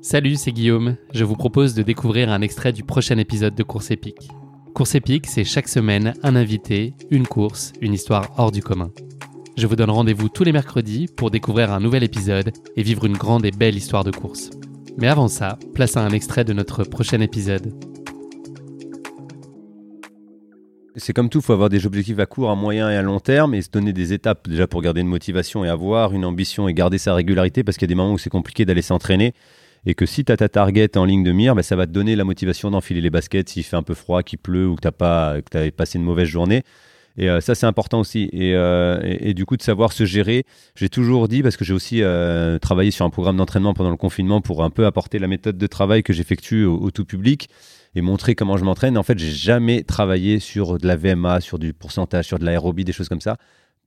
Salut, c'est Guillaume. Je vous propose de découvrir un extrait du prochain épisode de Course épique. Course épique, c'est chaque semaine un invité, une course, une histoire hors du commun. Je vous donne rendez-vous tous les mercredis pour découvrir un nouvel épisode et vivre une grande et belle histoire de course. Mais avant ça, place à un extrait de notre prochain épisode. C'est comme tout, il faut avoir des objectifs à court, à moyen et à long terme et se donner des étapes déjà pour garder une motivation et avoir une ambition et garder sa régularité parce qu'il y a des moments où c'est compliqué d'aller s'entraîner et que si tu as ta target en ligne de mire, bah, ça va te donner la motivation d'enfiler les baskets s'il fait un peu froid, qu'il pleut ou que tu as passé une mauvaise journée. Et euh, ça, c'est important aussi. Euh, et, et, du coup, de savoir se gérer. J'ai toujours dit, parce que j'ai aussi euh, travaillé sur un programme d'entraînement pendant le confinement pour un peu apporter la méthode de travail que j'effectue au, tout public et montrer comment je m'entraîne. En fait, j'ai jamais travaillé sur de la VMA, sur du pourcentage, sur de l'aérobie, des choses comme ça.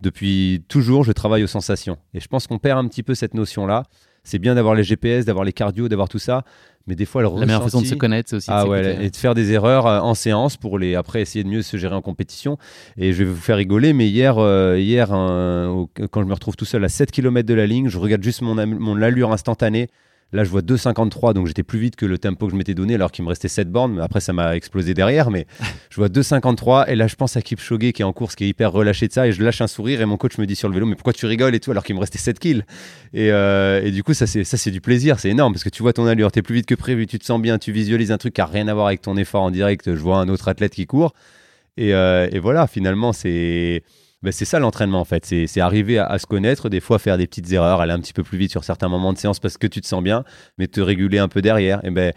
Depuis toujours, je travaille aux sensations. Et je pense qu'on perd un petit peu cette notion-là c'est bien d'avoir les GPS, d'avoir les cardio, d'avoir tout ça, mais des fois le la meilleure façon de se connaître, c'est aussi ah ouais, et de faire des erreurs euh, en séance pour les après essayer de mieux se gérer en compétition. Et je vais vous faire rigoler, mais hier, euh, hier quand je me retrouve tout seul à 7 km de la ligne, je regarde juste mon, mon allure instantanée Là, je vois 2,53, donc j'étais plus vite que le tempo que je m'étais donné, alors qu'il me restait 7 bornes. Mais après, ça m'a explosé derrière. Mais je vois 2,53. Et là, je pense à Kipchoge qui est en course, qui est hyper relâché de ça. Et je lâche un sourire. Et mon coach me dit sur le vélo, mais pourquoi tu rigoles? et tout, alors qu'il me restait 7 kills. Et, euh, et du coup, ça, c'est du plaisir. C'est énorme parce que tu vois ton allure, tu es plus vite que prévu, tu te sens bien, tu visualises un truc qui n'a rien à voir avec ton effort en direct. Je vois un autre athlète qui court. Et, euh, et voilà, finalement, c'est ben, c'est ça l'entraînement en fait. C'est arriver à, se connaître, des fois faire des petites erreurs, aller un petit peu plus vite sur certains moments de séance parce que tu te sens bien, mais te réguler un peu derrière. Et ben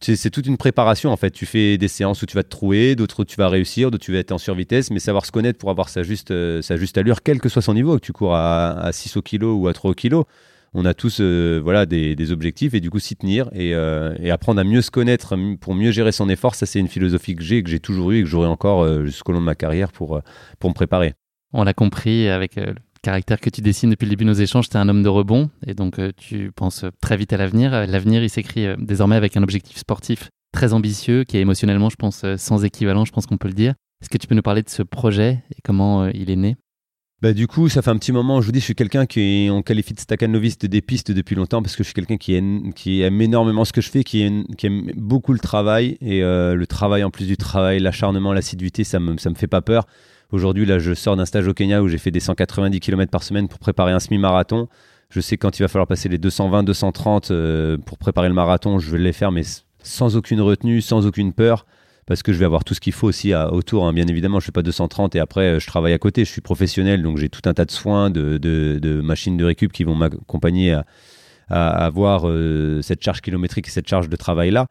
c'est toute une préparation en fait. Tu fais des séances où tu vas te trouer, d'autres où tu vas réussir, d'autres où tu vas être en survitesse, mais savoir se connaître pour avoir sa juste, euh, sa juste allure, quel que soit son niveau, que tu cours à, à 6 au kilo ou à 3 au kilo. On a tous euh, voilà, des, objectifs et du coup s'y tenir et, euh, apprendre à mieux se connaître pour mieux gérer son effort. Ça, c'est une philosophie que j'ai, que j'ai toujours eu et que j'aurai encore jusqu'au long de ma carrière pour, pour me préparer. On l'a compris avec euh, le caractère que tu dessines depuis le début de nos échanges, tu es un homme de rebond et donc euh, tu penses très vite à l'avenir. L'avenir, il s'écrit euh, désormais avec un objectif sportif très ambitieux qui est émotionnellement, je pense, sans équivalent, je pense qu'on peut le dire. Est-ce que tu peux nous parler de ce projet et comment il est né? Bah, du coup, ça fait un petit moment, je vous dis, je suis quelqu'un qui on qualifie de staccanoviste des pistes depuis longtemps parce que je suis quelqu'un qui aime, énormément ce que je fais, qui aime, qui aime beaucoup le travail et le travail en plus du travail, l'acharnement, l'assiduité, ça me, ça me fait pas peur. Aujourd'hui, là, je sors d'un stage au Kenya où j'ai fait des 190 km par semaine pour préparer un semi-marathon. Je sais quand il va falloir passer les 220, 230 euh, pour préparer le marathon, je vais les faire, mais sans aucune retenue, sans aucune peur, parce que je vais avoir tout ce qu'il faut aussi autour. Hein. Bien évidemment, je fais pas 230 et après, euh, je travaille à côté. Je suis professionnel, donc j'ai tout un tas de soins, de, machines de récup qui vont m'accompagner à, avoir euh, cette charge kilométrique et cette charge de travail là.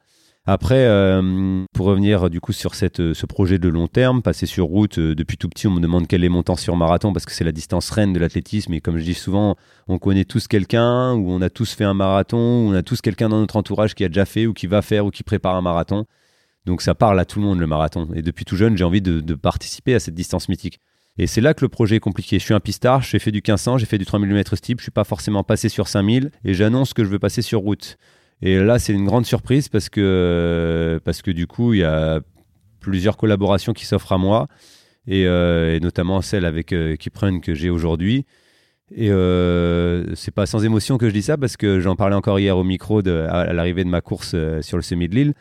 Après, euh, pour revenir du coup sur euh, ce projet de long terme, passer sur route, euh, depuis tout petit, on me demande quel est mon temps sur marathon parce que c'est la distance reine de l'athlétisme. Et comme je dis souvent, on connaît tous quelqu'un, ou on a tous fait un marathon, ou on a tous quelqu'un dans notre entourage qui a déjà fait, ou qui va faire, ou qui prépare un marathon. Donc ça parle à tout le monde le marathon. Et depuis tout jeune, j'ai envie de, participer à cette distance mythique. Et c'est là que le projet est compliqué. Je suis un pistard, j'ai fait du 1500, j'ai fait du 3000 mm steep, je suis pas forcément passé sur 5000 et j'annonce que je veux passer sur route. Et là, c'est une grande surprise parce que, parce que du coup, il y a plusieurs collaborations qui s'offrent à moi, et, euh, notamment celle avec euh, Kiprun que j'ai aujourd'hui. Et euh, c'est pas sans émotion que je dis ça parce que j'en parlais encore hier au micro à, l'arrivée de ma course euh, sur le semi de Lille.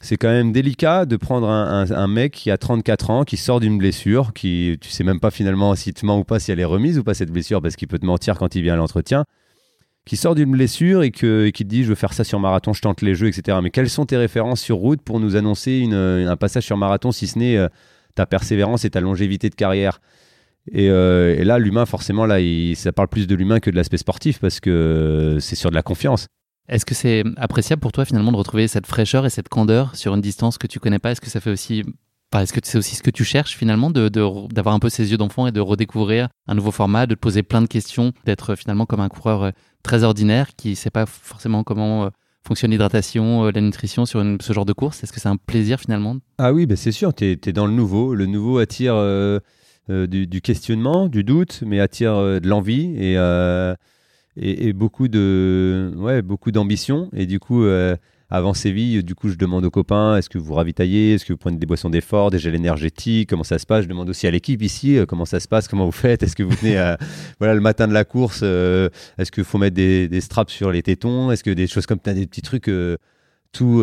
C'est quand même délicat de prendre un, un, mec qui a 34 ans, qui sort d'une blessure, qui tu sais même pas finalement si te ment ou pas si elle est remise ou pas cette blessure parce qu'il peut te mentir quand il vient à l'entretien qui sort d'une blessure et, qui te dit je veux faire ça sur marathon, je tente les jeux, etc. Mais quelles sont tes références sur route pour nous annoncer un passage sur marathon, si ce n'est euh, ta persévérance et ta longévité de carrière? Euh, et, là, l'humain, forcément, là, ça parle plus de l'humain que de l'aspect sportif parce que c'est sur de la confiance. Est-ce que c'est appréciable pour toi finalement de retrouver cette fraîcheur et cette candeur sur une distance que tu connais pas? Est-ce que ça fait aussi est-ce que c'est aussi ce que tu cherches finalement, d'avoir de, un peu ces yeux d'enfant et de redécouvrir un nouveau format, de te poser plein de questions, d'être finalement comme un coureur euh, très ordinaire qui ne sait pas forcément comment euh, fonctionne l'hydratation, euh, la nutrition sur ce genre de course? Est-ce que c'est un plaisir finalement? Ah oui, bah c'est sûr, tu es, dans le nouveau. Le nouveau attire du, questionnement, du doute, mais attire de l'envie et, et, beaucoup de ouais, beaucoup d'ambition. Et du coup avant Séville, du coup, je demande aux copains est-ce que vous ravitaillez? Est-ce que vous prenez des boissons d'effort, des gels énergétiques? Comment ça se passe? Je demande aussi à l'équipe ici euh, comment ça se passe, comment vous faites? Est-ce que vous venez voilà, le matin de la course Est-ce qu'il faut mettre des, straps sur les tétons? Est-ce que des choses comme des petits trucs tout.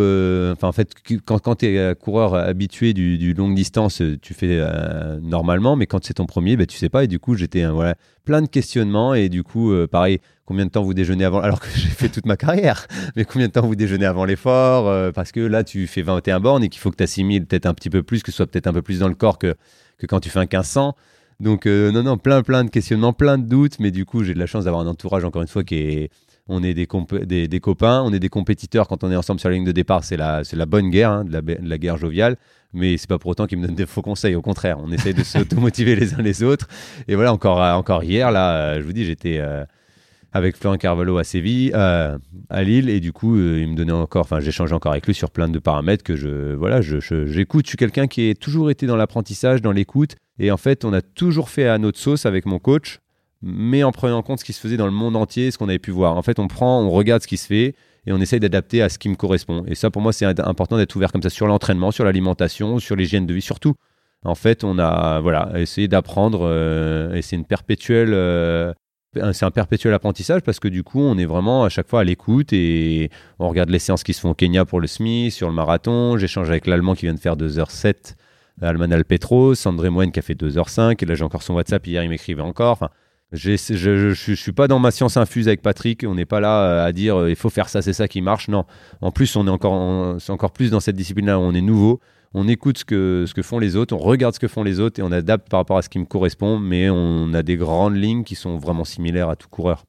enfin, en fait, quand, quand tu es coureur habitué du, longue distance, tu fais normalement, mais quand c'est ton premier, bah, tu sais pas. Et du coup, j'étais voilà, plein de questionnements. Et du coup, pareil, combien de temps vous déjeunez avant Alors que j'ai fait toute ma carrière, mais combien de temps vous déjeunez avant l'effort euh, Parce que là, tu fais 21 bornes et qu'il faut que tu assimiles peut-être un petit peu plus, que ce soit peut-être un peu plus dans le corps que, que quand tu fais un 1500. Donc, euh, non, non, plein, plein de questionnements, plein de doutes, mais du coup, j'ai de la chance d'avoir un entourage, encore une fois, qui est. On est des, copains, on est des compétiteurs quand on est ensemble sur la ligne de départ. C'est la, bonne guerre, hein, de, la, guerre joviale. Mais c'est pas pour autant qu'ils me donnent des faux conseils. Au contraire, on essaye de s'automotiver les uns les autres. Et voilà, encore, hier, là, je vous dis, j'étais avec Florent Carvalho à Séville, euh, à Lille, et du coup, euh, il me donnait encore, enfin, j'échangeais encore avec lui sur plein de paramètres que je, voilà, j'écoute. Je, je, suis quelqu'un qui a toujours été dans l'apprentissage, dans l'écoute, et en fait, on a toujours fait à notre sauce avec mon coach, mais en prenant en compte ce qui se faisait dans le monde entier, ce qu'on avait pu voir. En fait, on prend, on regarde ce qui se fait, et on essaye d'adapter à ce qui me correspond. Et ça, pour moi, c'est important d'être ouvert comme ça sur l'entraînement, sur l'alimentation, sur l'hygiène de vie, surtout. En fait, on a voilà, essayé d'apprendre, euh, et c'est une perpétuelle c'est un perpétuel apprentissage parce que du coup, on est vraiment à chaque fois à l'écoute et on regarde les séances qui se font au Kenya pour le SMI, sur le marathon. J'échange avec l'Allemand qui vient de faire 2h07, Alman Alpetro, Sandré Moine qui a fait 2h05. Et là, j'ai encore son WhatsApp. Hier, il m'écrivait encore. Je ne suis pas dans ma science infuse avec Patrick. On n'est pas là euh, à dire euh, il faut faire ça, c'est ça qui marche. Non. En plus, on est encore, encore plus dans cette discipline-là on est nouveau on écoute ce que, ce que font les autres, on regarde ce que font les autres et on adapte par rapport à ce qui me correspond, mais on a des grandes lignes qui sont vraiment similaires à tout coureur.